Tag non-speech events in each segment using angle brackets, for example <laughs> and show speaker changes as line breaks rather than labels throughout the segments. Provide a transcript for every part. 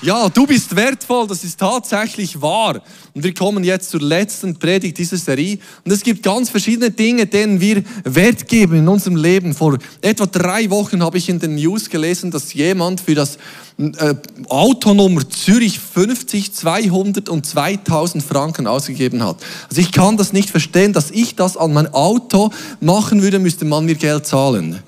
Ja, du bist wertvoll, das ist tatsächlich wahr. Und wir kommen jetzt zur letzten Predigt dieser Serie. Und es gibt ganz verschiedene Dinge, denen wir Wert geben in unserem Leben. Vor etwa drei Wochen habe ich in den News gelesen, dass jemand für das äh, Autonummer Zürich 50, 200 und 2000 Franken ausgegeben hat. Also ich kann das nicht verstehen, dass ich das an mein Auto machen würde, müsste man mir Geld zahlen.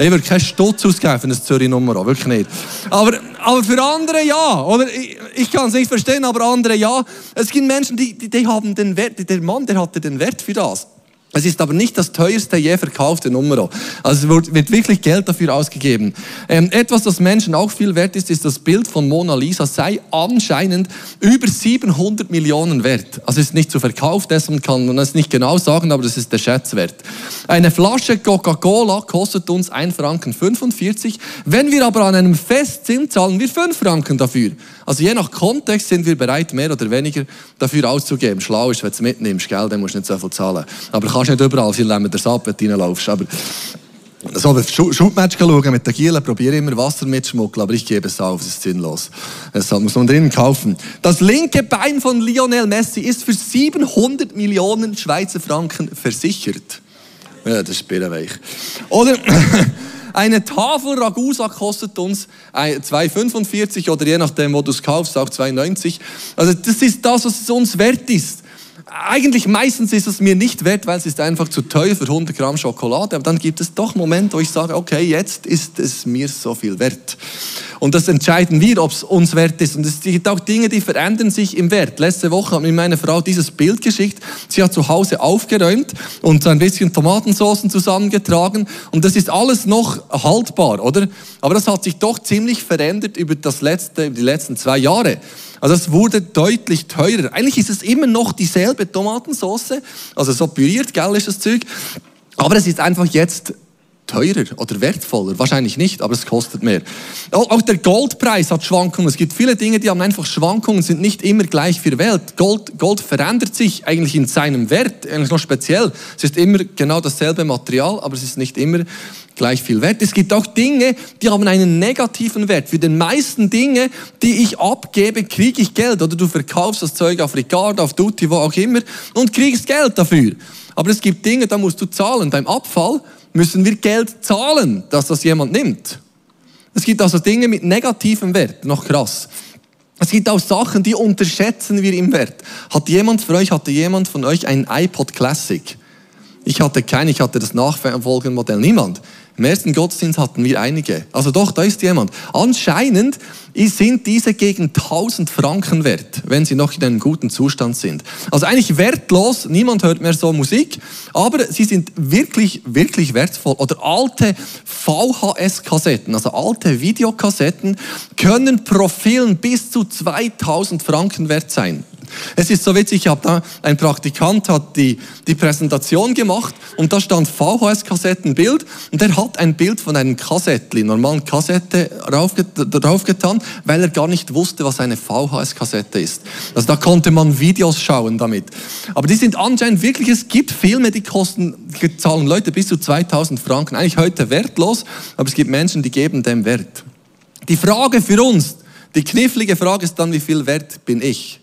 Ich würde keinen Stutz ausgeben für eine Zürich-Nummer, wirklich nicht. Aber, aber für andere ja, oder? Ich, ich kann es nicht verstehen, aber andere ja. Es gibt Menschen, die, die, die haben den Wert, der Mann, der hatte den Wert für das. Es ist aber nicht das teuerste je verkaufte Nummer. Also es wird, wirklich Geld dafür ausgegeben. Ähm, etwas, das Menschen auch viel wert ist, ist das Bild von Mona Lisa, sei anscheinend über 700 Millionen wert. Also es ist nicht zu verkauft, deshalb kann man es nicht genau sagen, aber das ist der Schätzwert. Eine Flasche Coca-Cola kostet uns 1 Franken 45. Wenn wir aber an einem Fest sind, zahlen wir 5 Franken dafür. Also je nach Kontext sind wir bereit, mehr oder weniger dafür auszugeben. Schlau ist, wenn du es mitnimmst, gell, dann musst du nicht so viel zahlen. Aber kannst nicht überall viel lämmen der du reinlaufst. Aber so, wenn ich Schulmatch schauen mit den Gielen, probiere immer Wasser mitschmuggeln, aber ich gebe es auf, es ist sinnlos. Deshalb muss man drinnen kaufen. Das linke Bein von Lionel Messi ist für 700 Millionen Schweizer Franken versichert. Ja, das ist Birrenweich. Oder <clears throat> eine Tafel Ragusa kostet uns 2,45 oder je nachdem, wo du es kaufst, auch 2,90. Also das ist das, was es uns wert ist eigentlich meistens ist es mir nicht wert, weil es ist einfach zu teuer für 100 Gramm Schokolade. Aber dann gibt es doch Momente, wo ich sage, okay, jetzt ist es mir so viel wert. Und das entscheiden wir, ob es uns wert ist. Und es gibt auch Dinge, die verändern sich im Wert. Letzte Woche hat mir meine Frau dieses Bild geschickt. Sie hat zu Hause aufgeräumt und ein bisschen Tomatensoßen zusammengetragen. Und das ist alles noch haltbar, oder? Aber das hat sich doch ziemlich verändert über das letzte, die letzten zwei Jahre. Also es wurde deutlich teurer. Eigentlich ist es immer noch dieselbe Tomatensauce, also so püriert, gell, ist das Zeug. Aber es ist einfach jetzt teurer oder wertvoller? Wahrscheinlich nicht, aber es kostet mehr. Auch der Goldpreis hat Schwankungen. Es gibt viele Dinge, die haben einfach Schwankungen, sind nicht immer gleich für Welt. Gold, Gold verändert sich eigentlich in seinem Wert, eigentlich noch speziell. Es ist immer genau dasselbe Material, aber es ist nicht immer gleich viel wert. Es gibt auch Dinge, die haben einen negativen Wert. Für den meisten Dinge, die ich abgebe, kriege ich Geld. Oder du verkaufst das Zeug auf Ricardo, auf Duty, wo auch immer und kriegst Geld dafür. Aber es gibt Dinge, da musst du zahlen. Beim Abfall müssen wir Geld zahlen, dass das jemand nimmt. Es gibt also Dinge mit negativem Wert, noch krass. Es gibt auch Sachen, die unterschätzen wir im Wert. Hat jemand von euch, hatte jemand von euch einen iPod Classic? Ich hatte keinen, ich hatte das Nachfolgenmodell. Niemand. Im ersten Gottesdienst hatten wir einige. Also doch, da ist jemand. Anscheinend sind diese gegen 1000 Franken wert, wenn sie noch in einem guten Zustand sind. Also eigentlich wertlos, niemand hört mehr so Musik, aber sie sind wirklich, wirklich wertvoll. Oder alte VHS-Kassetten, also alte Videokassetten, können pro Film bis zu 2000 Franken wert sein. Es ist so witzig, ich habe da, ein Praktikant hat die, die Präsentation gemacht und da stand VHS-Kassettenbild und er hat ein Bild von einem Kassettli, normalen Kassette draufgetan, weil er gar nicht wusste, was eine VHS-Kassette ist. Also da konnte man Videos schauen damit. Aber die sind anscheinend wirklich, es gibt Filme, die kosten, die zahlen Leute bis zu 2000 Franken. Eigentlich heute wertlos, aber es gibt Menschen, die geben dem Wert. Die Frage für uns, die knifflige Frage ist dann, wie viel wert bin ich?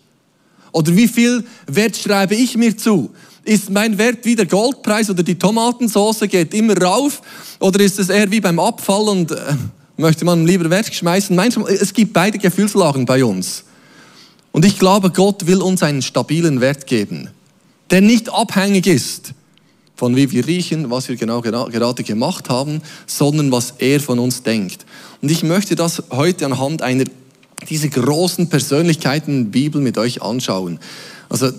Oder wie viel Wert schreibe ich mir zu? Ist mein Wert wie der Goldpreis oder die Tomatensauce geht immer rauf? Oder ist es eher wie beim Abfall und äh, möchte man lieber wegschmeißen? Manchmal, es gibt beide Gefühlslagen bei uns. Und ich glaube, Gott will uns einen stabilen Wert geben, der nicht abhängig ist von wie wir riechen, was wir genau gerade gemacht haben, sondern was er von uns denkt. Und ich möchte das heute anhand einer diese großen Persönlichkeiten Bibel mit euch anschauen. Also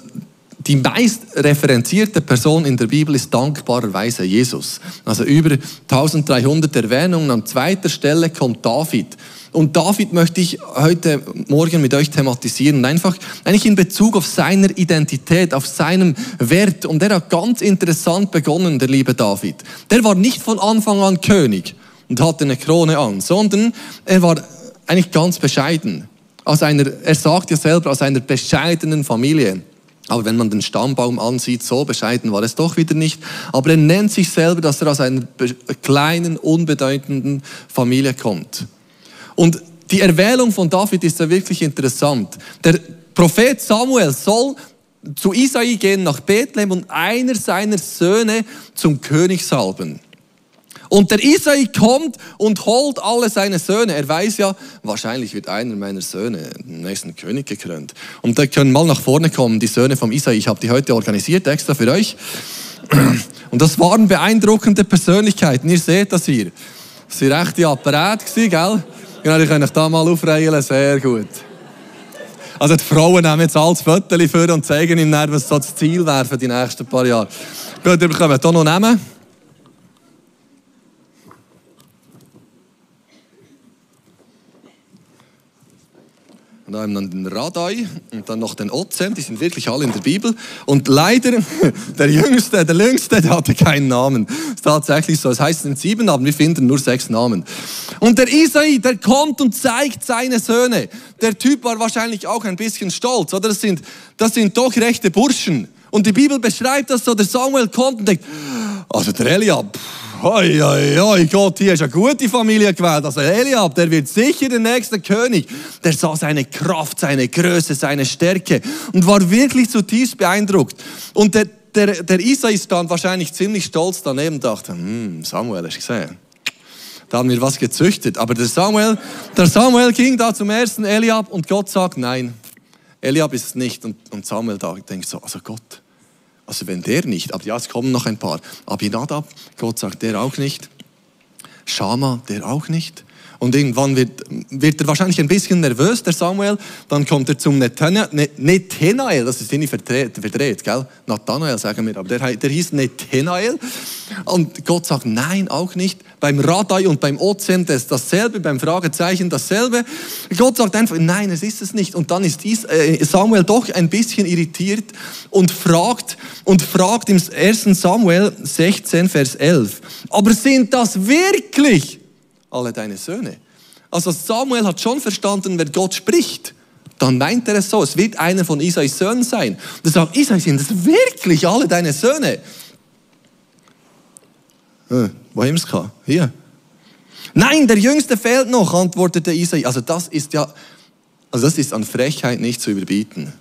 die meist referenzierte Person in der Bibel ist dankbarerweise Jesus. Also über 1300 Erwähnungen. An zweiter Stelle kommt David. Und David möchte ich heute Morgen mit euch thematisieren. Einfach eigentlich in Bezug auf seiner Identität, auf seinem Wert. Und er hat ganz interessant begonnen, der liebe David. Der war nicht von Anfang an König und hatte eine Krone an, sondern er war eigentlich ganz bescheiden. Aus einer, er sagt ja selber, aus einer bescheidenen Familie. Aber wenn man den Stammbaum ansieht, so bescheiden war es doch wieder nicht. Aber er nennt sich selber, dass er aus einer kleinen, unbedeutenden Familie kommt. Und die Erwählung von David ist ja wirklich interessant. Der Prophet Samuel soll zu Isai gehen nach Bethlehem und einer seiner Söhne zum König salben. Und der Isai kommt und holt alle seine Söhne. Er weiß ja, wahrscheinlich wird einer meiner Söhne den nächsten König gekrönt. Und da können mal nach vorne kommen, die Söhne vom Isai. Ich habe die heute organisiert, extra für euch. Und das waren beeindruckende Persönlichkeiten. Ihr seht das hier. Das waren echte Apparate, gell? Genau, die können ich da mal aufreihen. Sehr gut. Also die Frauen nehmen jetzt alles Fotos für und zeigen ihm was so das Ziel wäre für die nächsten paar Jahre. Gut, ihr bekommt hier noch nehmen. Und dann haben den Radai und dann noch den Ozem, die sind wirklich alle in der Bibel. Und leider, <laughs> der Jüngste, der Jüngste, der hatte keinen Namen. Das ist tatsächlich so. Es heißt, es sind sieben, aber wir finden nur sechs Namen. Und der Isai, der kommt und zeigt seine Söhne. Der Typ war wahrscheinlich auch ein bisschen stolz, oder? Das sind, das sind doch rechte Burschen. Und die Bibel beschreibt das so, der Samuel kommt und denkt, also der Eliab, Hoi, hoi, hoi, Gott, hier ist eine gute Familie gewählt. Also Eliab, der wird sicher der nächste König. Der sah seine Kraft, seine Größe, seine Stärke und war wirklich zutiefst beeindruckt. Und der, der, der Isai stand wahrscheinlich ziemlich stolz daneben und dachte, hm, Samuel, hast du gesehen? Da haben wir was gezüchtet. Aber der Samuel, der Samuel ging da zum ersten Eliab und Gott sagt, nein, Eliab ist es nicht. Und, und Samuel da denkt so, also Gott, also wenn der nicht, aber ja, es kommen noch ein paar. Abinadab, Gott sagt, der auch nicht. Shama, der auch nicht. Und irgendwann wird, wird er wahrscheinlich ein bisschen nervös, der Samuel. Dann kommt er zum Nathanael, ne, das ist irgendwie verdreht, verdreht, gell? Nathanael sagen wir, aber der, der hieß Nathanael. Und Gott sagt, nein, auch nicht. Beim Radai und beim Ozem das dasselbe, beim Fragezeichen dasselbe. Gott sagt einfach, nein, es ist es nicht. Und dann ist äh, Samuel doch ein bisschen irritiert und fragt, und fragt im 1. Samuel 16, Vers 11, aber sind das wirklich alle deine Söhne. Also Samuel hat schon verstanden, wenn Gott spricht, dann meint er es so, es wird einer von Isais Söhnen sein. Und er sagt, Isai, sind das wirklich alle deine Söhne? Äh, wo haben wir es gehabt? Hier. Nein, der Jüngste fehlt noch, antwortete Isai. Also das ist ja, also das ist an Frechheit nicht zu überbieten.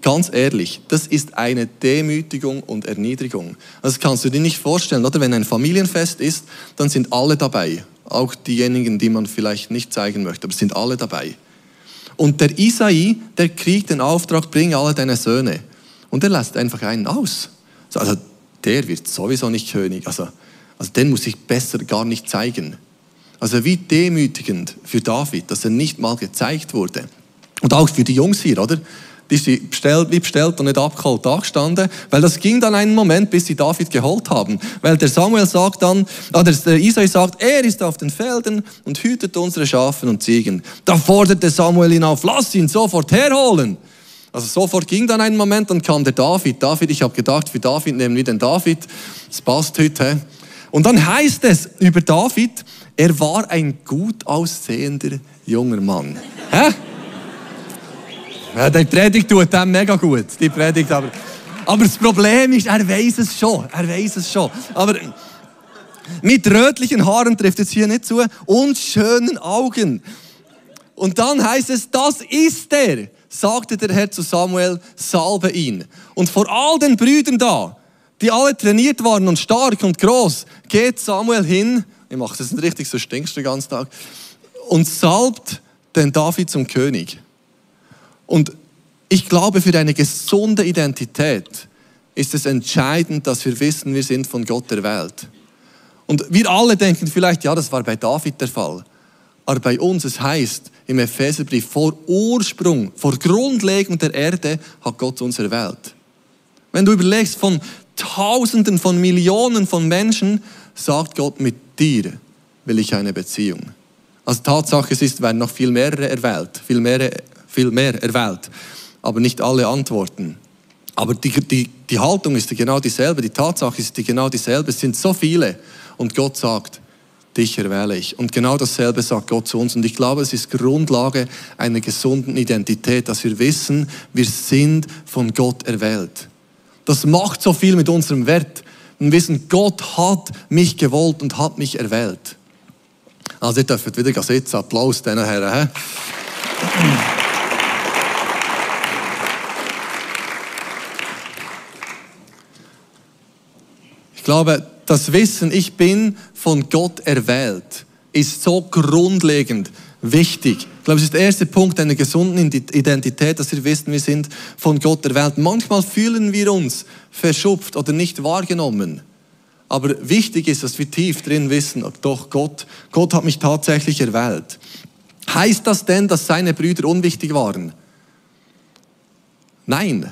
Ganz ehrlich, das ist eine Demütigung und Erniedrigung. Das kannst du dir nicht vorstellen, oder? Wenn ein Familienfest ist, dann sind alle dabei. Auch diejenigen, die man vielleicht nicht zeigen möchte, aber sind alle dabei. Und der Isai, der kriegt den Auftrag, bring alle deine Söhne. Und er lässt einfach einen aus. Also der wird sowieso nicht König. Also, also den muss ich besser gar nicht zeigen. Also wie demütigend für David, dass er nicht mal gezeigt wurde. Und auch für die Jungs hier, oder? die sie bestellt, wie bestellt und nicht abgeholt dagestanden, weil das ging dann einen Moment, bis sie David geholt haben. Weil der Samuel sagt dann, oder der Isai sagt, er ist auf den Feldern und hütet unsere Schafen und Ziegen. Da forderte Samuel ihn auf, lass ihn sofort herholen. Also sofort ging dann ein Moment, dann kam der David. David, ich habe gedacht, für David nehmen wir den David. Das passt heute. Und dann heißt es über David, er war ein gut aussehender junger Mann. Hä? Ja, die Predigt tut dem mega gut. Die Predigt, aber, aber das Problem ist, er weiß es schon. Er weiß es schon. Aber mit rötlichen Haaren trifft es hier nicht zu und schönen Augen. Und dann heißt es, das ist er, sagte der Herr zu Samuel, salbe ihn. Und vor all den Brüdern da, die alle trainiert waren und stark und groß, geht Samuel hin, ich mache das nicht richtig, so stinkst du den ganzen Tag, und salbt den David zum König. Und ich glaube, für eine gesunde Identität ist es entscheidend, dass wir wissen, wir sind von Gott erwählt. Und wir alle denken vielleicht, ja, das war bei David der Fall. Aber bei uns, es heißt im Epheserbrief, vor Ursprung, vor Grundlegung der Erde hat Gott uns erwählt. Wenn du überlegst, von Tausenden, von Millionen von Menschen, sagt Gott, mit dir will ich eine Beziehung. Also Tatsache es ist, werden noch viel mehr erwählt, viel mehr viel mehr erwählt, aber nicht alle antworten. Aber die, die, die Haltung ist genau dieselbe, die Tatsache ist genau dieselbe. Es sind so viele und Gott sagt, dich erwähle ich. Und genau dasselbe sagt Gott zu uns. Und ich glaube, es ist Grundlage einer gesunden Identität, dass wir wissen, wir sind von Gott erwählt. Das macht so viel mit unserem Wert. Wir wissen, Gott hat mich gewollt und hat mich erwählt. Also ihr dürft wieder sitzen. Applaus diesen Herren. Ich glaube, das Wissen, ich bin von Gott erwählt, ist so grundlegend wichtig. Ich glaube, es ist der erste Punkt einer gesunden Identität, dass wir wissen, wir sind von Gott erwählt. Manchmal fühlen wir uns verschupft oder nicht wahrgenommen. Aber wichtig ist, dass wir tief drin wissen, doch Gott, Gott hat mich tatsächlich erwählt. Heißt das denn, dass seine Brüder unwichtig waren? Nein.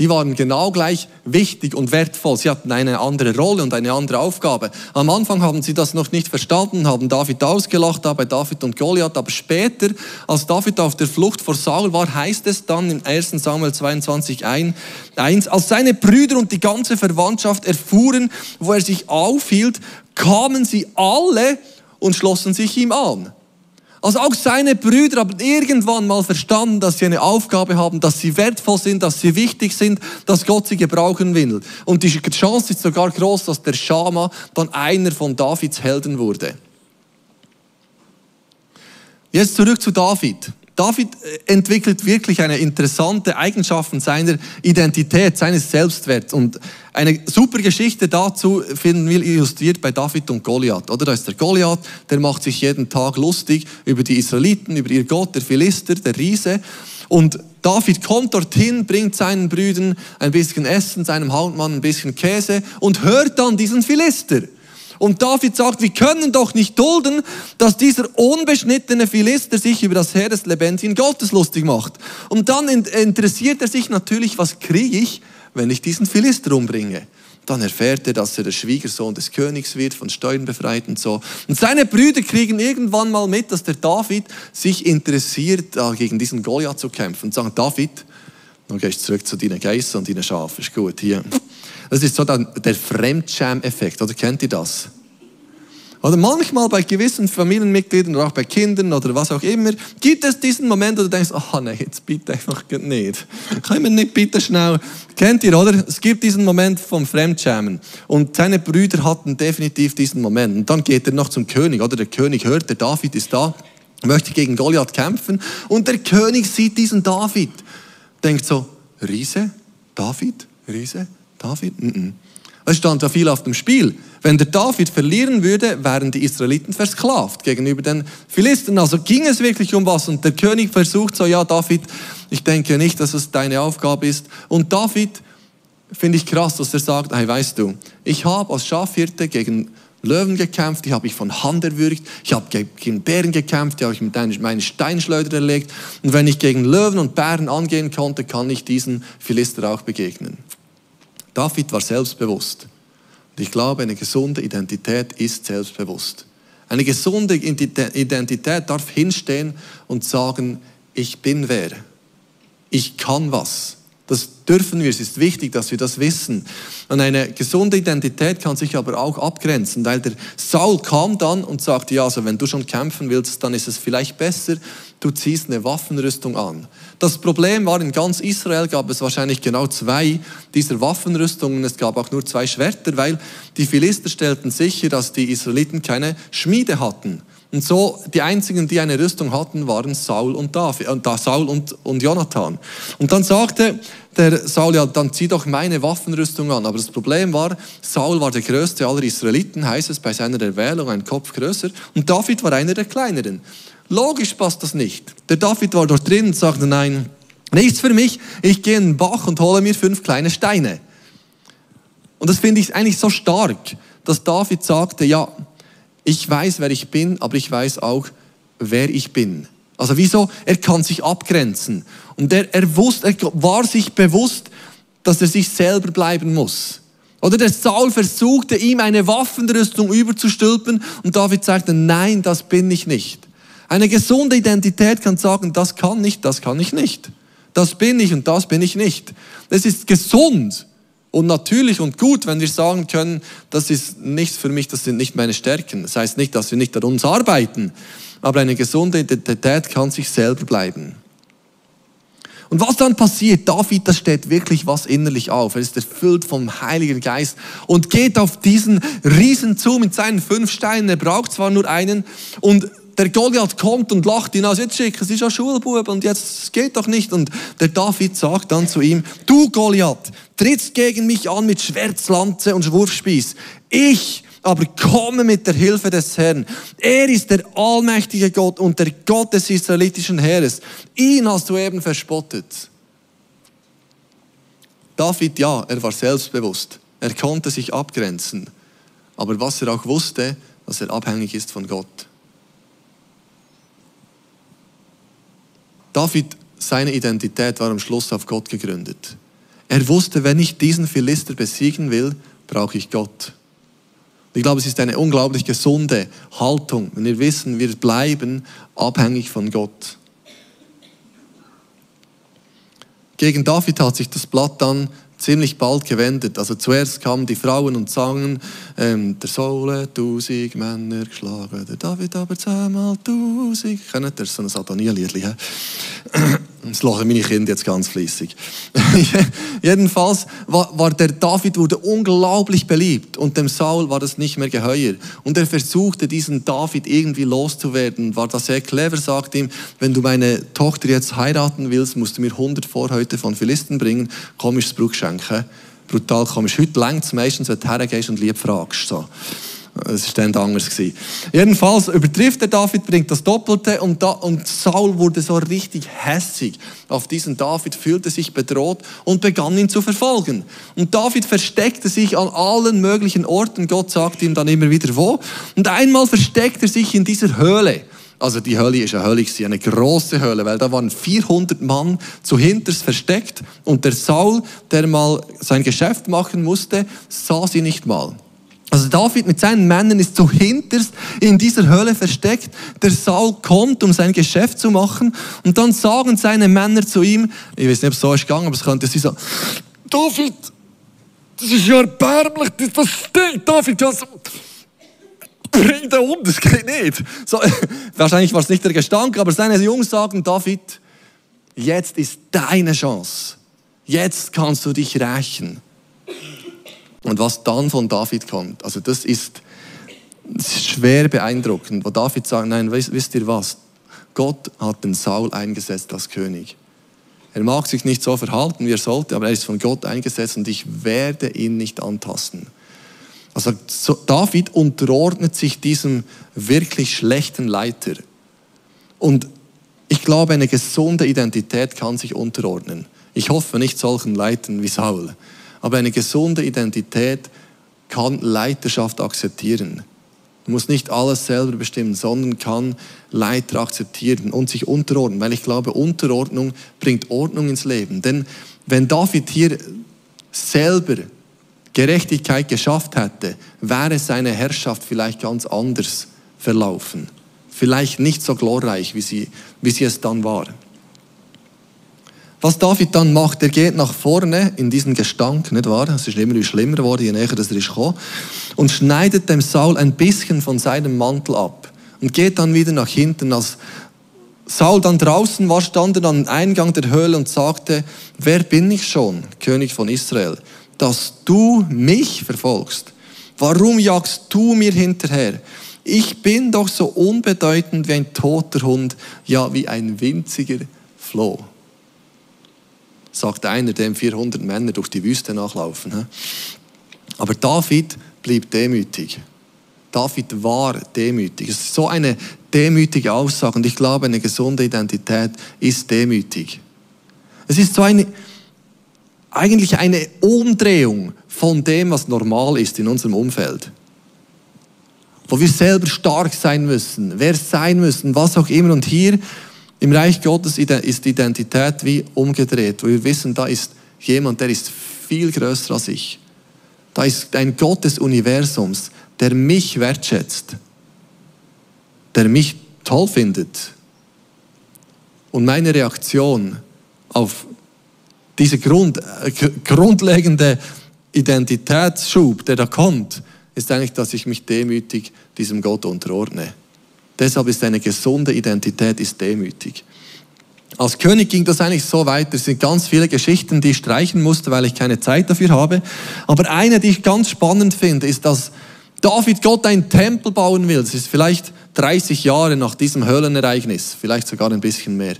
Die waren genau gleich wichtig und wertvoll. Sie hatten eine andere Rolle und eine andere Aufgabe. Am Anfang haben sie das noch nicht verstanden, haben David ausgelacht, da bei David und Goliath. Aber später, als David auf der Flucht vor Saul war, heißt es dann im 1. Samuel 22, 1, als seine Brüder und die ganze Verwandtschaft erfuhren, wo er sich aufhielt, kamen sie alle und schlossen sich ihm an. Also auch seine Brüder haben irgendwann mal verstanden, dass sie eine Aufgabe haben, dass sie wertvoll sind, dass sie wichtig sind, dass Gott sie gebrauchen will. Und die Chance ist sogar groß, dass der Schama dann einer von Davids Helden wurde. Jetzt zurück zu David. David äh, entwickelt wirklich eine interessante Eigenschaft seiner Identität, seines Selbstwerts. Und eine super Geschichte dazu finden wir illustriert bei David und Goliath. Oder da ist der Goliath, der macht sich jeden Tag lustig über die Israeliten, über ihr Gott, der Philister, der Riese. Und David kommt dorthin, bringt seinen Brüdern ein bisschen Essen, seinem Hauptmann ein bisschen Käse und hört dann diesen Philister. Und David sagt, wir können doch nicht dulden, dass dieser unbeschnittene Philister sich über das Heer des lebendigen Gottes lustig macht. Und dann interessiert er sich natürlich, was kriege ich, wenn ich diesen Philister umbringe. Dann erfährt er, dass er der Schwiegersohn des Königs wird, von Steuern befreit und so. Und seine Brüder kriegen irgendwann mal mit, dass der David sich interessiert, gegen diesen Goliath zu kämpfen. Und sagen, David, nun gehst du zurück zu deinen Geissen und deinen Schafen, ist gut, hier. Das ist so der Fremdscham-Effekt, oder kennt ihr das? Oder manchmal bei gewissen Familienmitgliedern oder auch bei Kindern oder was auch immer, gibt es diesen Moment, wo du denkst, ah nein, jetzt bitte einfach nicht. Können wir nicht bitte schnell. Kennt ihr, oder? Es gibt diesen Moment vom Fremdschämen. Und seine Brüder hatten definitiv diesen Moment. Und dann geht er noch zum König, oder? Der König hört, der David ist da, möchte gegen Goliath kämpfen. Und der König sieht diesen David, denkt so, Riese? David? Riese? David? Mm -mm. Es stand ja viel auf dem Spiel. Wenn der David verlieren würde, wären die Israeliten versklavt gegenüber den Philisten. Also ging es wirklich um was. Und der König versucht so, ja David, ich denke nicht, dass es deine Aufgabe ist. Und David, finde ich krass, dass er sagt, hey, weißt du, ich habe als Schafhirte gegen Löwen gekämpft, die habe ich von Hand erwürgt, ich habe gegen Bären gekämpft, die habe ich mit meinen Steinschleuder erlegt. Und wenn ich gegen Löwen und Bären angehen konnte, kann ich diesen Philister auch begegnen. David war selbstbewusst. Und ich glaube, eine gesunde Identität ist selbstbewusst. Eine gesunde Identität darf hinstehen und sagen, ich bin wer. Ich kann was. Das dürfen wir, es ist wichtig, dass wir das wissen. Und eine gesunde Identität kann sich aber auch abgrenzen, weil der Saul kam dann und sagte, ja, also wenn du schon kämpfen willst, dann ist es vielleicht besser, du ziehst eine Waffenrüstung an. Das Problem war, in ganz Israel gab es wahrscheinlich genau zwei dieser Waffenrüstungen. Es gab auch nur zwei Schwerter, weil die Philister stellten sicher, dass die Israeliten keine Schmiede hatten. Und so, die einzigen, die eine Rüstung hatten, waren Saul und David, äh, Saul und, und Jonathan. Und dann sagte der Saul, ja, dann zieh doch meine Waffenrüstung an. Aber das Problem war, Saul war der größte aller Israeliten, heißt es bei seiner Erwählung, ein Kopf größer. Und David war einer der kleineren. Logisch passt das nicht. Der David war dort drin und sagte, nein, nichts für mich. Ich gehe in den Bach und hole mir fünf kleine Steine. Und das finde ich eigentlich so stark, dass David sagte, ja, ich weiß, wer ich bin, aber ich weiß auch, wer ich bin. Also wieso? Er kann sich abgrenzen. Und er, er, wusste, er war sich bewusst, dass er sich selber bleiben muss. Oder der Saul versuchte ihm eine Waffenrüstung überzustülpen und David sagte, nein, das bin ich nicht. Eine gesunde Identität kann sagen, das kann nicht, das kann ich nicht. Das bin ich und das bin ich nicht. Es ist gesund, und natürlich und gut, wenn wir sagen können, das ist nichts für mich, das sind nicht meine Stärken. Das heißt nicht, dass wir nicht an uns arbeiten, aber eine gesunde Identität kann sich selber bleiben. Und was dann passiert, David, da steht wirklich was innerlich auf. Er ist erfüllt vom Heiligen Geist und geht auf diesen Riesen zu mit seinen fünf Steinen. Er braucht zwar nur einen und der Goliath kommt und lacht ihn aus. Jetzt schick, es ist ja Schulbub und jetzt geht doch nicht. Und der David sagt dann zu ihm, du Goliath, trittst gegen mich an mit Schwertslanze und Wurfspieß. Ich aber komme mit der Hilfe des Herrn. Er ist der allmächtige Gott und der Gott des israelitischen Heeres. Ihn hast du eben verspottet. David, ja, er war selbstbewusst. Er konnte sich abgrenzen. Aber was er auch wusste, dass er abhängig ist von Gott. David, seine Identität war am Schluss auf Gott gegründet. Er wusste, wenn ich diesen Philister besiegen will, brauche ich Gott. Ich glaube, es ist eine unglaublich gesunde Haltung, wenn wir wissen, wir bleiben abhängig von Gott. Gegen David hat sich das Blatt dann ziemlich bald gewendet. Also zuerst kamen die Frauen und sangen, ähm, der hat tausend Männer geschlagen, der David aber zehnmal tausend. Kennt ihr so ein Satanielia-Lied? Das lachen meine Kinder jetzt ganz fließig. <laughs> Jedenfalls war, war, der David wurde unglaublich beliebt und dem Saul war das nicht mehr geheuer. Und er versuchte diesen David irgendwie loszuwerden, war da sehr clever, sagt ihm, wenn du meine Tochter jetzt heiraten willst, musst du mir 100 Vorhäute von Philisten bringen, das Brug schenken. Brutal komisch. Heute längt es meistens, wenn du hergehst und lieb fragst. So. Es war dann anders. Gewesen. Jedenfalls übertrifft der David, bringt das Doppelte und, da, und Saul wurde so richtig hässig auf diesen David, fühlte sich bedroht und begann ihn zu verfolgen. Und David versteckte sich an allen möglichen Orten. Gott sagt ihm dann immer wieder wo. Und einmal versteckt er sich in dieser Höhle. Also die Höhle ist eine Höhle, eine große Höhle, weil da waren 400 Mann zu hinters versteckt und der Saul, der mal sein Geschäft machen musste, sah sie nicht mal. Also David mit seinen Männern ist so hinterst in dieser Höhle versteckt. Der Saul kommt, um sein Geschäft zu machen. Und dann sagen seine Männer zu ihm, ich weiß nicht, ob es so ist gegangen, aber es könnte sie so, David, das ist ja erbärmlich, das stinkt, David, das, bring den um, das geht nicht. So, <laughs> wahrscheinlich war es nicht der Gestank, aber seine Jungs sagen, David, jetzt ist deine Chance. Jetzt kannst du dich rächen. Und was dann von David kommt, also das ist, das ist schwer beeindruckend, wo David sagt, nein, wisst, wisst ihr was? Gott hat den Saul eingesetzt als König. Er mag sich nicht so verhalten, wie er sollte, aber er ist von Gott eingesetzt und ich werde ihn nicht antasten. Also David unterordnet sich diesem wirklich schlechten Leiter. Und ich glaube, eine gesunde Identität kann sich unterordnen. Ich hoffe nicht solchen Leitern wie Saul. Aber eine gesunde Identität kann Leiterschaft akzeptieren. Du musst nicht alles selber bestimmen, sondern kann Leiter akzeptieren und sich unterordnen, weil ich glaube, Unterordnung bringt Ordnung ins Leben. Denn wenn David hier selber Gerechtigkeit geschafft hätte, wäre seine Herrschaft vielleicht ganz anders verlaufen. Vielleicht nicht so glorreich, wie sie, wie sie es dann war. Was David dann macht, er geht nach vorne in diesen Gestank, nicht wahr? Es ist immer schlimmer geworden, je näher dass er ist und schneidet dem Saul ein bisschen von seinem Mantel ab und geht dann wieder nach hinten. Als Saul dann draußen war, stand er am Eingang der Höhle und sagte, wer bin ich schon, König von Israel, dass du mich verfolgst? Warum jagst du mir hinterher? Ich bin doch so unbedeutend wie ein toter Hund, ja wie ein winziger Floh sagt einer, dem 400 Männer durch die Wüste nachlaufen. Aber David blieb demütig. David war demütig. Es ist so eine demütige Aussage und ich glaube, eine gesunde Identität ist demütig. Es ist so eine, eigentlich eine Umdrehung von dem, was normal ist in unserem Umfeld. Wo wir selber stark sein müssen, wer sein müssen, was auch immer. Und hier im Reich Gottes ist die Identität wie umgedreht, wo wir wissen, da ist jemand, der ist viel größer als ich. Da ist ein Gott des Universums, der mich wertschätzt, der mich toll findet. Und meine Reaktion auf diese Grund, äh, grundlegende Identitätsschub, der da kommt, ist eigentlich, dass ich mich demütig diesem Gott unterordne. Deshalb ist eine gesunde Identität ist demütig. Als König ging das eigentlich so weit. Es sind ganz viele Geschichten, die ich streichen musste, weil ich keine Zeit dafür habe. Aber eine, die ich ganz spannend finde, ist, dass David Gott einen Tempel bauen will. Es ist vielleicht 30 Jahre nach diesem Höhlenereignis, vielleicht sogar ein bisschen mehr.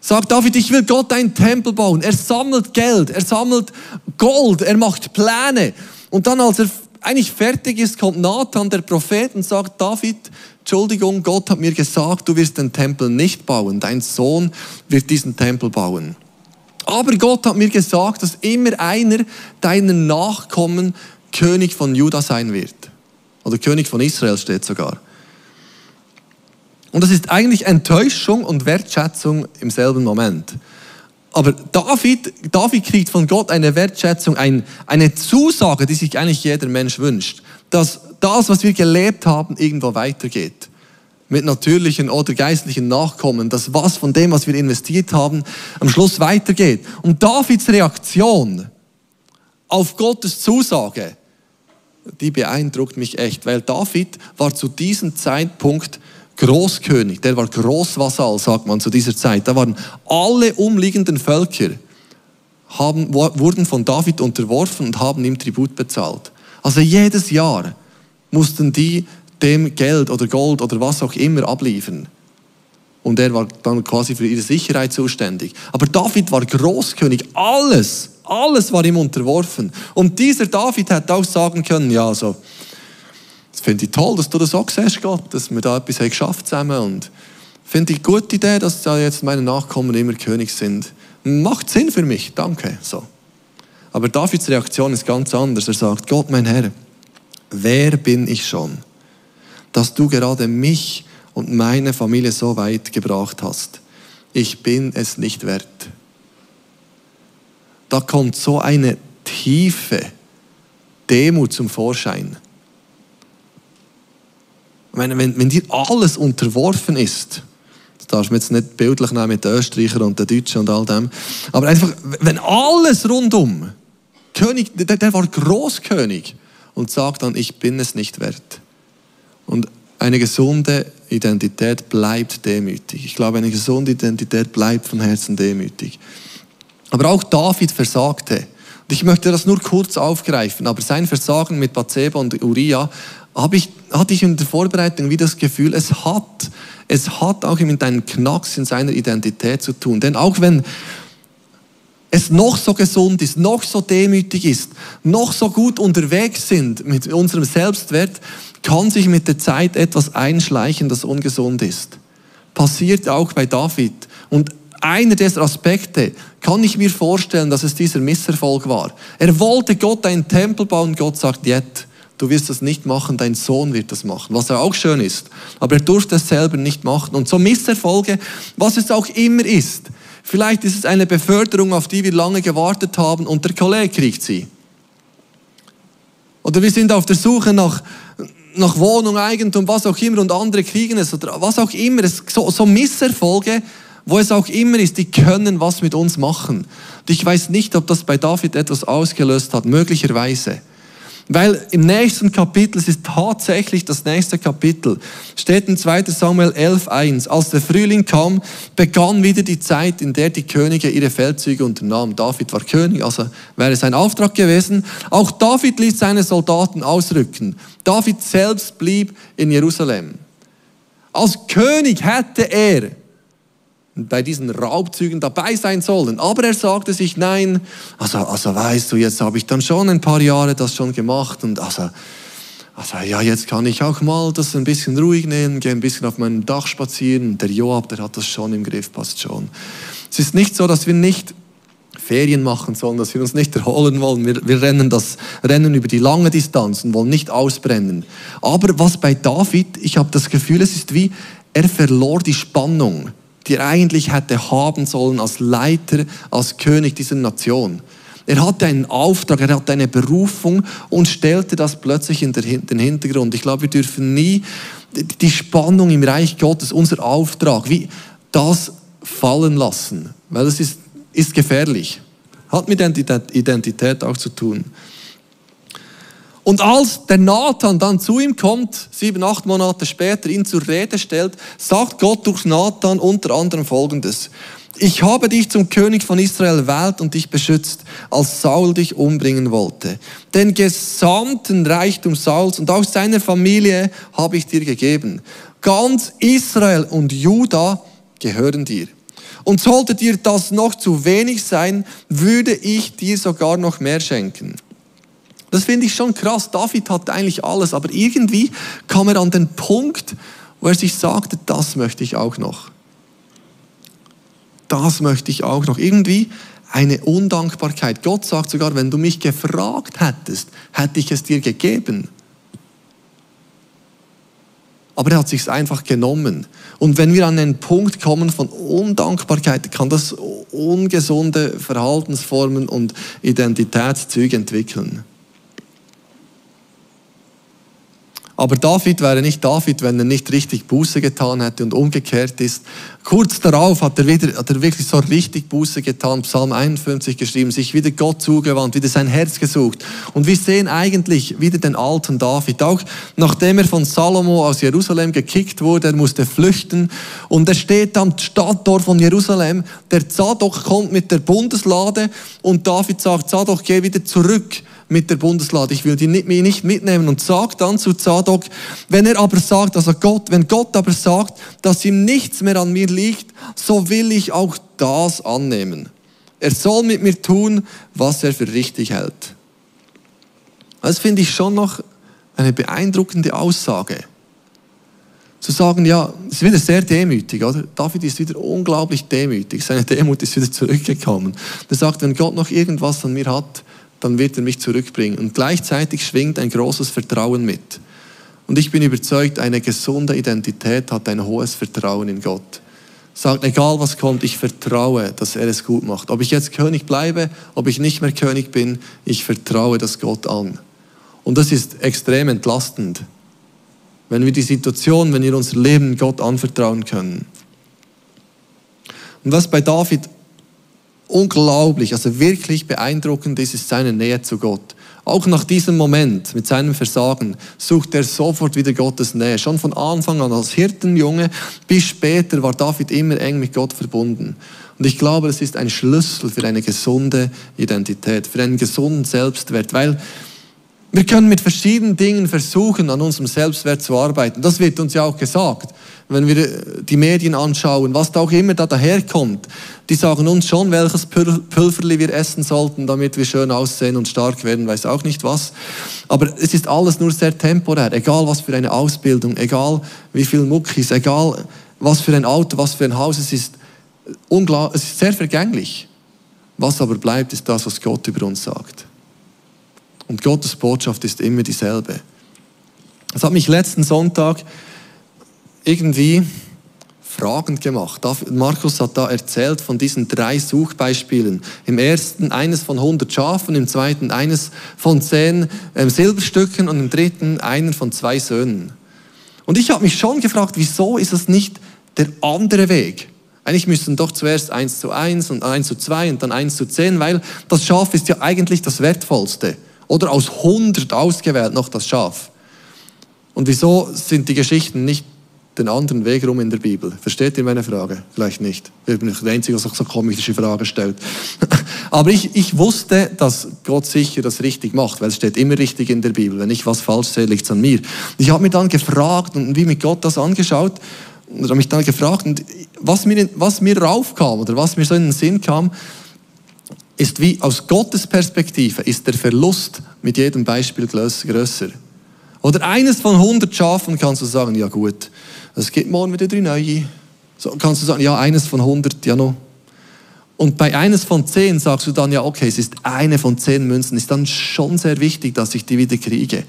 Sagt David, ich will Gott einen Tempel bauen. Er sammelt Geld, er sammelt Gold, er macht Pläne. Und dann, als er eigentlich fertig ist, kommt Nathan, der Prophet, und sagt, David, Entschuldigung, Gott hat mir gesagt, du wirst den Tempel nicht bauen, dein Sohn wird diesen Tempel bauen. Aber Gott hat mir gesagt, dass immer einer deiner Nachkommen König von Juda sein wird. Oder König von Israel steht sogar. Und das ist eigentlich Enttäuschung und Wertschätzung im selben Moment. Aber David, David kriegt von Gott eine Wertschätzung, ein, eine Zusage, die sich eigentlich jeder Mensch wünscht, dass das, was wir gelebt haben, irgendwo weitergeht. Mit natürlichen oder geistlichen Nachkommen, dass was von dem, was wir investiert haben, am Schluss weitergeht. Und Davids Reaktion auf Gottes Zusage, die beeindruckt mich echt, weil David war zu diesem Zeitpunkt Großkönig, der war Großvasall, sagt man zu dieser Zeit. Da waren alle umliegenden Völker, haben, wurden von David unterworfen und haben ihm Tribut bezahlt. Also jedes Jahr mussten die dem Geld oder Gold oder was auch immer abliefern. Und er war dann quasi für ihre Sicherheit zuständig. Aber David war Großkönig. Alles, alles war ihm unterworfen. Und dieser David hätte auch sagen können, ja, so, also, das finde ich toll, dass du das auch siehst, Gott, dass wir da etwas haben geschafft zusammen und finde ich gute Idee, dass da jetzt meine Nachkommen immer König sind. Macht Sinn für mich, danke. So. Aber Davids Reaktion ist ganz anders. Er sagt, Gott, mein Herr, wer bin ich schon, dass du gerade mich und meine Familie so weit gebracht hast? Ich bin es nicht wert. Da kommt so eine tiefe Demut zum Vorschein. Meine, wenn, wenn dir alles unterworfen ist, das darfst du jetzt nicht bildlich nehmen mit den Österreichern und den Deutschen und all dem, aber einfach, wenn alles rundum, König, der, der war Großkönig und sagt dann, ich bin es nicht wert. Und eine gesunde Identität bleibt demütig. Ich glaube, eine gesunde Identität bleibt von Herzen demütig. Aber auch David versagte. Und ich möchte das nur kurz aufgreifen, aber sein Versagen mit Bathseba und Uriah habe ich, hatte ich in der Vorbereitung wie das Gefühl, es hat, es hat auch mit einem Knacks in seiner Identität zu tun. Denn auch wenn es noch so gesund ist, noch so demütig ist, noch so gut unterwegs sind mit unserem Selbstwert, kann sich mit der Zeit etwas einschleichen, das ungesund ist. Passiert auch bei David. Und einer dieser Aspekte kann ich mir vorstellen, dass es dieser Misserfolg war. Er wollte Gott einen Tempel bauen, Gott sagt, jetzt du wirst das nicht machen, dein Sohn wird das machen, was ja auch schön ist. Aber er durfte es selber nicht machen. Und so Misserfolge, was es auch immer ist, vielleicht ist es eine Beförderung, auf die wir lange gewartet haben und der Kollege kriegt sie. Oder wir sind auf der Suche nach, nach Wohnung, Eigentum, was auch immer und andere kriegen es oder was auch immer. So, so Misserfolge, wo es auch immer ist, die können was mit uns machen. Und ich weiß nicht, ob das bei David etwas ausgelöst hat, möglicherweise. Weil im nächsten Kapitel, es ist tatsächlich das nächste Kapitel, steht in 2 Samuel 11.1, als der Frühling kam, begann wieder die Zeit, in der die Könige ihre Feldzüge unternahmen. David war König, also wäre sein Auftrag gewesen. Auch David ließ seine Soldaten ausrücken. David selbst blieb in Jerusalem. Als König hätte er bei diesen Raubzügen dabei sein sollen. Aber er sagte sich, nein, also, also weißt du, jetzt habe ich dann schon ein paar Jahre das schon gemacht und also, also ja, jetzt kann ich auch mal das ein bisschen ruhig nehmen, gehe ein bisschen auf meinem Dach spazieren. Der Joab, der hat das schon im Griff, passt schon. Es ist nicht so, dass wir nicht Ferien machen sollen, dass wir uns nicht erholen wollen. Wir, wir rennen das Rennen über die lange Distanz und wollen nicht ausbrennen. Aber was bei David, ich habe das Gefühl, es ist wie, er verlor die Spannung die er eigentlich hätte haben sollen als Leiter, als König dieser Nation. Er hatte einen Auftrag, er hatte eine Berufung und stellte das plötzlich in den Hintergrund. Ich glaube, wir dürfen nie die Spannung im Reich Gottes, unser Auftrag, wie das fallen lassen, weil es ist, ist gefährlich. Hat mit Identität auch zu tun. Und als der Nathan dann zu ihm kommt, sieben, acht Monate später ihn zur Rede stellt, sagt Gott durch Nathan unter anderem Folgendes. Ich habe dich zum König von Israel wählt und dich beschützt, als Saul dich umbringen wollte. Den gesamten Reichtum Sauls und auch seiner Familie habe ich dir gegeben. Ganz Israel und Juda gehören dir. Und sollte dir das noch zu wenig sein, würde ich dir sogar noch mehr schenken. Das finde ich schon krass. David hatte eigentlich alles, aber irgendwie kam er an den Punkt, wo er sich sagte, das möchte ich auch noch. Das möchte ich auch noch. Irgendwie eine Undankbarkeit. Gott sagt sogar, wenn du mich gefragt hättest, hätte ich es dir gegeben. Aber er hat sich einfach genommen. Und wenn wir an einen Punkt kommen von Undankbarkeit, kann das ungesunde Verhaltensformen und Identitätszüge entwickeln. Aber David wäre nicht David, wenn er nicht richtig Buße getan hätte und umgekehrt ist. Kurz darauf hat er, wieder, hat er wirklich so richtig Buße getan, Psalm 51 geschrieben, sich wieder Gott zugewandt, wieder sein Herz gesucht. Und wir sehen eigentlich wieder den alten David. Auch nachdem er von Salomo aus Jerusalem gekickt wurde, er musste flüchten. Und er steht am Stadttor von Jerusalem. Der Zadok kommt mit der Bundeslade und David sagt, Zadok, geh wieder zurück mit der Bundeslade. Ich will die nicht, nicht mitnehmen und sagt dann zu Zadok, wenn er aber sagt, also Gott, wenn Gott aber sagt, dass ihm nichts mehr an mir liegt, so will ich auch das annehmen. Er soll mit mir tun, was er für richtig hält. Das finde ich schon noch eine beeindruckende Aussage. Zu sagen, ja, es ist wieder sehr demütig, oder? David ist wieder unglaublich demütig. Seine Demut ist wieder zurückgekommen. Er sagt, wenn Gott noch irgendwas an mir hat, dann wird er mich zurückbringen. Und gleichzeitig schwingt ein großes Vertrauen mit. Und ich bin überzeugt, eine gesunde Identität hat ein hohes Vertrauen in Gott. Sagt, egal was kommt, ich vertraue, dass er es gut macht. Ob ich jetzt König bleibe, ob ich nicht mehr König bin, ich vertraue das Gott an. Und das ist extrem entlastend, wenn wir die Situation, wenn wir unser Leben Gott anvertrauen können. Und was bei David unglaublich, also wirklich beeindruckend ist, ist seine Nähe zu Gott. Auch nach diesem Moment mit seinem Versagen sucht er sofort wieder Gottes Nähe. Schon von Anfang an als Hirtenjunge bis später war David immer eng mit Gott verbunden. Und ich glaube, es ist ein Schlüssel für eine gesunde Identität, für einen gesunden Selbstwert, weil wir können mit verschiedenen Dingen versuchen, an unserem Selbstwert zu arbeiten. Das wird uns ja auch gesagt wenn wir die Medien anschauen, was da auch immer da daherkommt, die sagen uns schon, welches Pülverli wir essen sollten, damit wir schön aussehen und stark werden, weiß auch nicht was. Aber es ist alles nur sehr temporär, egal was für eine Ausbildung, egal wie viel Muckis, egal was für ein Auto, was für ein Haus, es ist, es ist sehr vergänglich. Was aber bleibt, ist das, was Gott über uns sagt. Und Gottes Botschaft ist immer dieselbe. Das hat mich letzten Sonntag irgendwie fragend gemacht. Markus hat da erzählt von diesen drei Suchbeispielen. Im ersten eines von 100 Schafen, im zweiten eines von 10 ähm, Silberstücken und im dritten einen von zwei Söhnen. Und ich habe mich schon gefragt, wieso ist das nicht der andere Weg? Eigentlich müssten doch zuerst 1 zu 1 und 1 zu 2 und dann 1 zu 10, weil das Schaf ist ja eigentlich das Wertvollste. Oder aus 100 ausgewählt noch das Schaf. Und wieso sind die Geschichten nicht den anderen Weg rum in der Bibel. Versteht ihr meine Frage? Vielleicht nicht. Ich bin der Einzige, der so komische Fragen stellt. <laughs> Aber ich, ich wusste, dass Gott sicher das richtig macht, weil es steht immer richtig in der Bibel. Wenn ich was falsch sehe, liegt es an mir. Ich habe mir dann gefragt und wie mit Gott das angeschaut und habe mich dann gefragt, und was mir, was mir raufkam oder was mir so in den Sinn kam, ist wie aus Gottes Perspektive ist der Verlust mit jedem Beispiel größer. Oder eines von 100 Schafen kannst du sagen, ja gut, es gibt morgen wieder drei neue. So kannst du sagen, ja, eines von 100, ja noch. Und bei eines von zehn sagst du dann, ja, okay, es ist eine von zehn Münzen, ist dann schon sehr wichtig, dass ich die wieder kriege.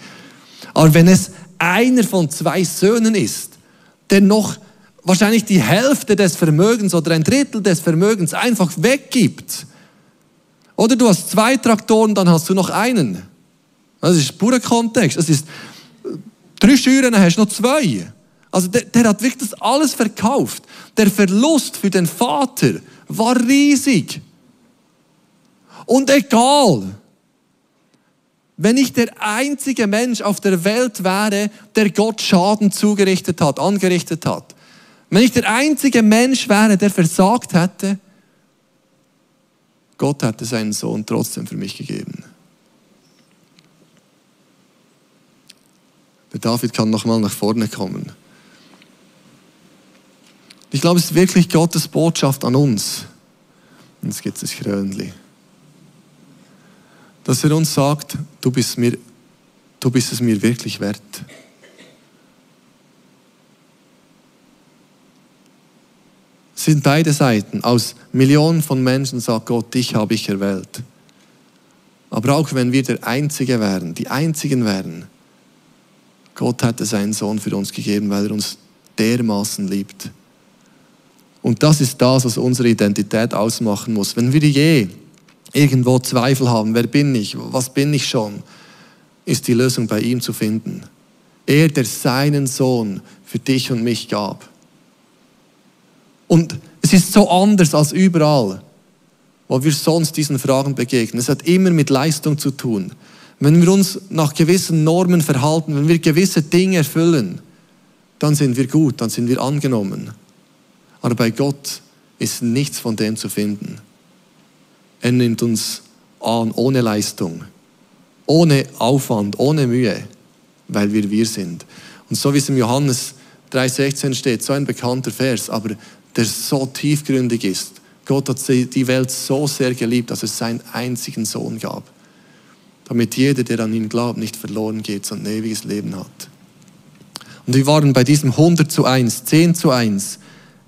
Aber wenn es einer von zwei Söhnen ist, der noch wahrscheinlich die Hälfte des Vermögens oder ein Drittel des Vermögens einfach weggibt, oder du hast zwei Traktoren, dann hast du noch einen. Das ist purer Kontext. Das ist drei Schüren, dann hast du noch zwei. Also der, der hat wirklich das alles verkauft. Der Verlust für den Vater war riesig. Und egal, wenn ich der einzige Mensch auf der Welt wäre, der Gott Schaden zugerichtet hat, angerichtet hat, wenn ich der einzige Mensch wäre, der versagt hätte, Gott hatte seinen Sohn trotzdem für mich gegeben. Der David kann nochmal nach vorne kommen. Ich glaube, es ist wirklich Gottes Botschaft an uns. Und jetzt gibt es das Krönli. Dass er uns sagt, du bist, mir, du bist es mir wirklich wert. Sind beide Seiten. Aus Millionen von Menschen sagt Gott, dich habe ich erwählt. Aber auch wenn wir der Einzige wären, die Einzigen wären, Gott hätte seinen Sohn für uns gegeben, weil er uns dermaßen liebt. Und das ist das, was unsere Identität ausmachen muss. Wenn wir je irgendwo Zweifel haben, wer bin ich, was bin ich schon, ist die Lösung bei ihm zu finden. Er, der seinen Sohn für dich und mich gab. Und es ist so anders als überall, wo wir sonst diesen Fragen begegnen. Es hat immer mit Leistung zu tun. Wenn wir uns nach gewissen Normen verhalten, wenn wir gewisse Dinge erfüllen, dann sind wir gut, dann sind wir angenommen. Aber bei Gott ist nichts von dem zu finden. Er nimmt uns an ohne Leistung, ohne Aufwand, ohne Mühe, weil wir wir sind. Und so wie es im Johannes 3,16 steht, so ein bekannter Vers, aber der so tiefgründig ist. Gott hat die Welt so sehr geliebt, dass es seinen einzigen Sohn gab damit jeder, der an ihn glaubt, nicht verloren geht, sondern ein ewiges Leben hat. Und wir waren bei diesem 100 zu 1, 10 zu 1,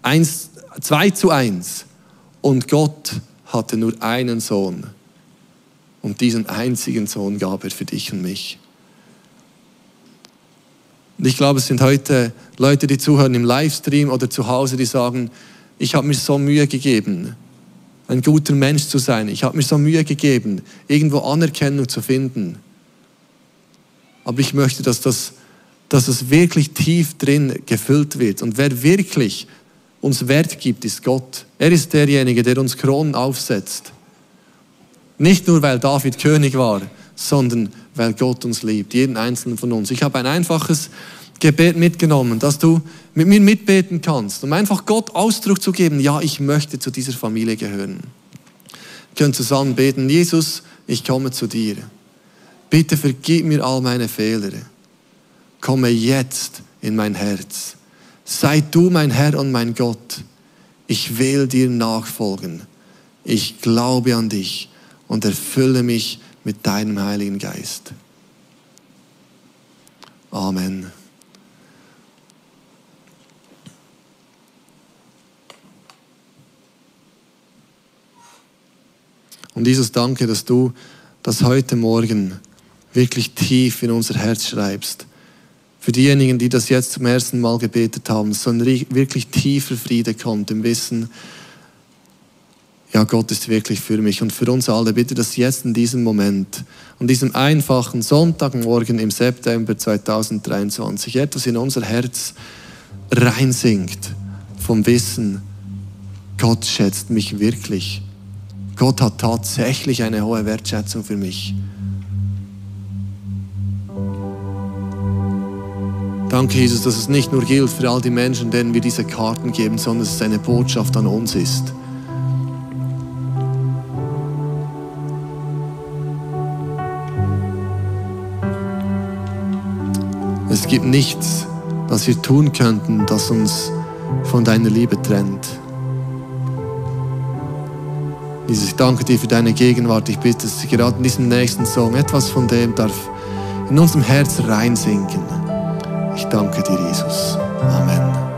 1 2 zu 1 und Gott hatte nur einen Sohn und diesen einzigen Sohn gab er für dich und mich. Und ich glaube, es sind heute Leute, die zuhören im Livestream oder zu Hause, die sagen, ich habe mir so Mühe gegeben, ein guter Mensch zu sein. Ich habe mir so Mühe gegeben, irgendwo Anerkennung zu finden. Aber ich möchte, dass das, dass es wirklich tief drin gefüllt wird. Und wer wirklich uns Wert gibt, ist Gott. Er ist derjenige, der uns Kronen aufsetzt. Nicht nur, weil David König war, sondern weil Gott uns liebt, jeden einzelnen von uns. Ich habe ein einfaches Gebet mitgenommen, dass du mit mir mitbeten kannst, um einfach Gott Ausdruck zu geben, ja, ich möchte zu dieser Familie gehören. Wir können zusammen beten, Jesus, ich komme zu dir. Bitte vergib mir all meine Fehler. Komme jetzt in mein Herz. Sei du mein Herr und mein Gott. Ich will dir nachfolgen. Ich glaube an dich und erfülle mich mit deinem Heiligen Geist. Amen. Und Jesus, danke, dass du das heute Morgen wirklich tief in unser Herz schreibst. Für diejenigen, die das jetzt zum ersten Mal gebetet haben, so ein wirklich tiefer Friede kommt im Wissen, ja, Gott ist wirklich für mich und für uns alle. Bitte, dass jetzt in diesem Moment, an diesem einfachen Sonntagmorgen im September 2023 etwas in unser Herz reinsinkt vom Wissen, Gott schätzt mich wirklich. Gott hat tatsächlich eine hohe Wertschätzung für mich. Danke, Jesus, dass es nicht nur gilt für all die Menschen, denen wir diese Karten geben, sondern dass es eine Botschaft an uns ist. Gibt nichts, was wir tun könnten, das uns von deiner Liebe trennt. Jesus, ich danke dir für deine Gegenwart. Ich bitte, dass gerade in diesem nächsten Song etwas von dem darf in unserem Herz reinsinken. Ich danke dir, Jesus. Amen.